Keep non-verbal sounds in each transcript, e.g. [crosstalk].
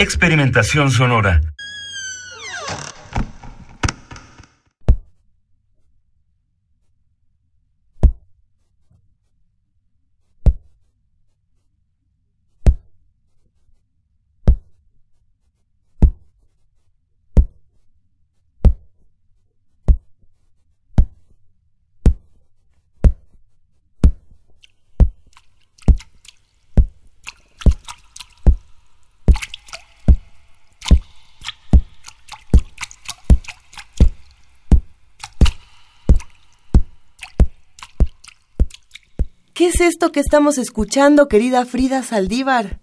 Experimentación sonora. ¿Qué es esto que estamos escuchando, querida Frida Saldívar?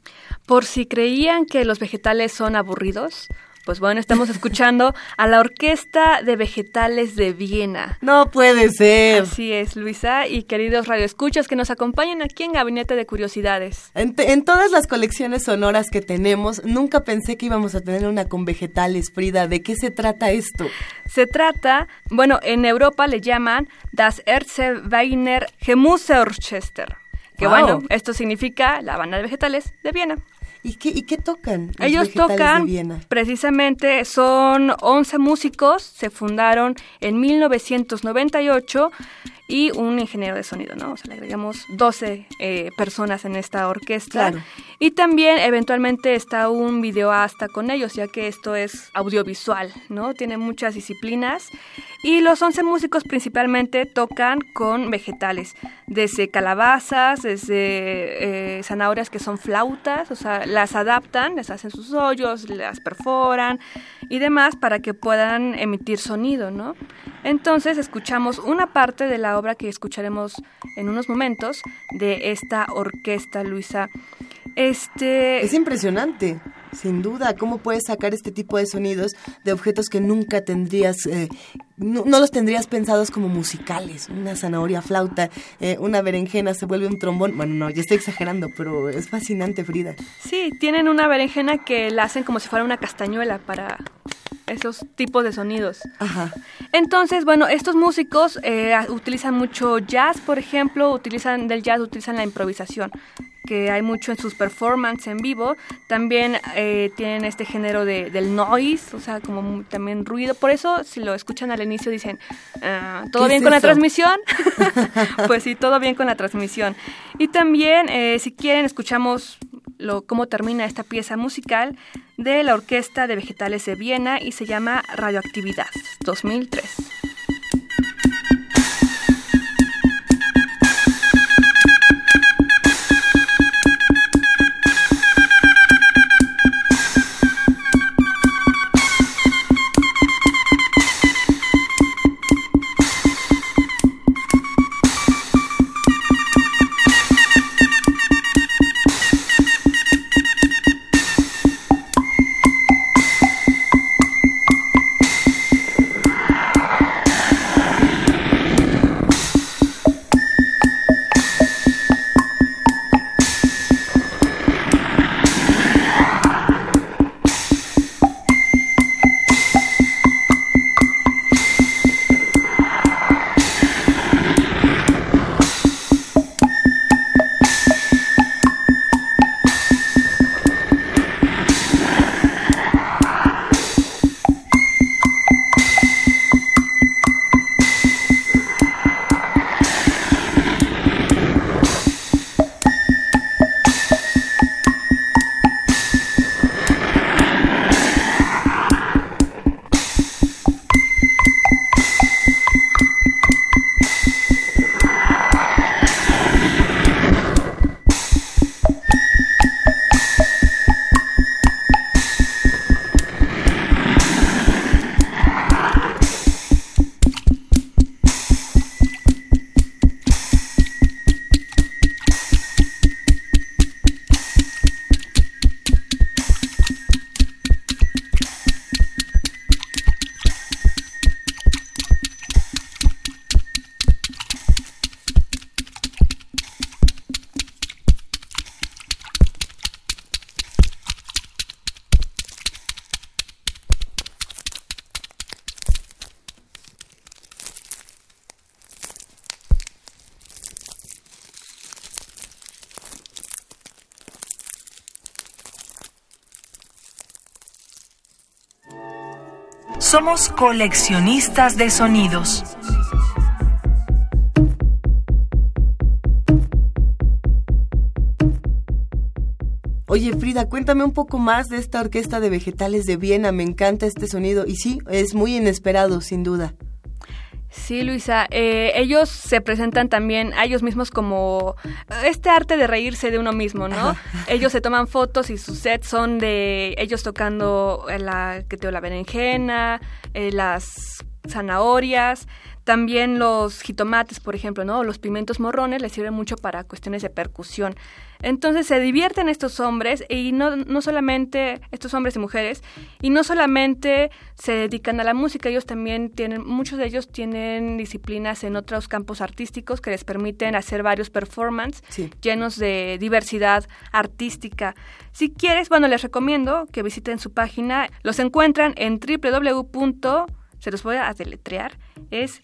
Por si creían que los vegetales son aburridos, pues bueno, estamos escuchando a la Orquesta de Vegetales de Viena. No puede ser. Así es, Luisa, y queridos radioescuchas que nos acompañan aquí en Gabinete de Curiosidades. En, todas las colecciones sonoras que tenemos, nunca pensé que íbamos a tener una con vegetales, Frida. ¿De qué se trata esto? Se trata, bueno, en Europa le llaman Das Erze Weiner Gemüseorchester, que Wow. bueno, esto significa la banda de vegetales de Viena. ¿Y qué, y qué tocan? los Ellos tocan, de Viena? precisamente, son 11 músicos, se fundaron en 1998 y un ingeniero de sonido, ¿no? O sea, le agregamos 12 eh, personas en esta orquesta. Claro. Y también eventualmente está un videoasta con ellos, ya que esto es audiovisual, ¿no? Tiene muchas disciplinas. Y los 11 músicos principalmente tocan con vegetales, desde calabazas, desde eh, zanahorias que son flautas, o sea, las adaptan, les hacen sus hoyos, las perforan y demás para que puedan emitir sonido, ¿no? Entonces escuchamos una parte de la obra que escucharemos en unos momentos de esta orquesta, Luisa. Este Es impresionante, sin duda, cómo puedes sacar este tipo de sonidos de objetos que nunca tendrías, eh, no, no los tendrías pensados como musicales. Una zanahoria flauta, eh, una berenjena se vuelve un trombón. Bueno, no, ya estoy exagerando, pero es fascinante, Frida. Sí, tienen una berenjena que la hacen como si fuera una castañuela para esos tipos de sonidos. Ajá. Entonces, bueno, estos músicos eh, utilizan mucho jazz, por ejemplo, utilizan del jazz, utilizan la improvisación, que hay mucho en sus performances en vivo. También eh, tienen este género de, del noise, o sea, como también ruido. Por eso, si lo escuchan al inicio, dicen, "Ah, ¿todo ¿Qué bien es con la transmisión? [laughs] [laughs] pues sí, todo bien con la transmisión. Y también, eh, si quieren, escuchamos lo, cómo termina esta pieza musical de la Orquesta de Vegetales de Viena y se llama Radioactividad 2003. Somos coleccionistas de sonidos. Oye, Frida, cuéntame un poco más de esta orquesta de vegetales de Viena. Me encanta este sonido y sí, es muy inesperado, sin duda. Sí, Luisa, eh, ellos se presentan también a ellos mismos como este arte de reírse de uno mismo, ¿no? ellos se toman fotos y sus sets son de ellos tocando la, que te la berenjena, eh, las zanahorias, también los jitomates, por ejemplo, ¿no? Los pimientos morrones les sirven mucho para cuestiones de percusión. Entonces se divierten estos hombres y no, no solamente estos hombres y mujeres y no solamente se dedican a la música, ellos también tienen, muchos de ellos tienen disciplinas en otros campos artísticos que les permiten hacer varios performances llenos de diversidad artística. Si quieres, bueno, les recomiendo que visiten su página. Los encuentran en www. Se los voy a deletrear. Es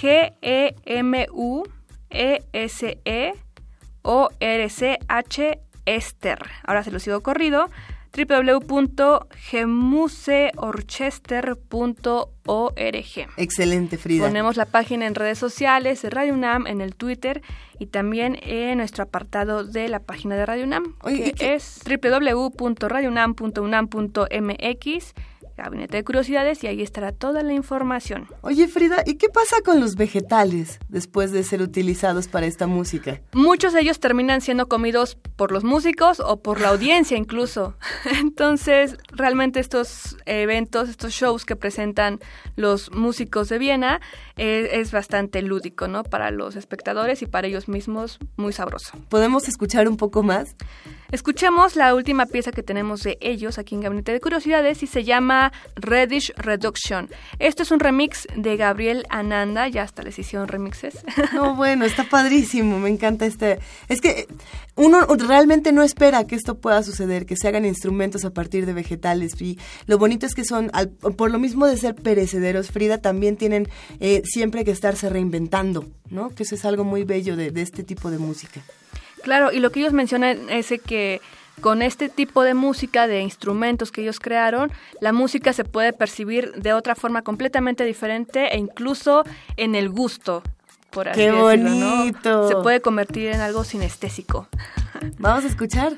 G-E-M-U-E-S-E-O-R-C-H Ester. Ahora se lo sigo corrido www.gemuseorchester.org. Excelente, Frida. Ponemos la página en redes sociales de Radio UNAM, en el Twitter y también en nuestro apartado de la página de Radio UNAM, que es www.radiounam.unam.mx Gabinete de Curiosidades y ahí estará toda la información. Oye Frida, ¿y qué pasa con los vegetales después de ser utilizados para esta música? Muchos de ellos terminan siendo comidos por los músicos o por la audiencia incluso. [laughs] Entonces, realmente estos eventos, estos shows que presentan los músicos de Viena eh, es bastante lúdico, ¿no? Para los espectadores y para ellos mismos muy sabroso. ¿Podemos escuchar un poco más? Escuchemos la última pieza que tenemos de ellos aquí en Gabinete de Curiosidades y se llama Reddish Reduction. Esto es un remix de Gabriel Ananda, ya hasta les hicieron remixes. [laughs] No, bueno, está padrísimo, me encanta este. Es que uno realmente no espera que esto pueda suceder, que se hagan instrumentos a partir de vegetales. Y lo bonito es que son, por lo mismo de ser perecederos, Frida, también tienen eh, siempre que estarse reinventando, ¿no? Que eso es algo muy bello de este tipo de música. Claro, y lo que ellos mencionan es que con este tipo de música, de instrumentos que ellos crearon, la música se puede percibir de otra forma completamente diferente e incluso en el gusto. Por así ¡Qué bonito! Se puede convertir en algo sinestésico. Vamos a escuchar.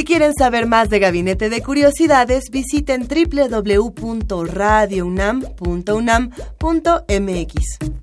Si quieren saber más de Gabinete de Curiosidades, visiten www.radiounam.unam.mx.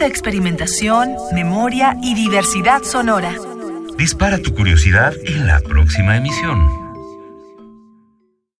de experimentación, memoria y diversidad sonora. Dispara tu curiosidad en la próxima emisión.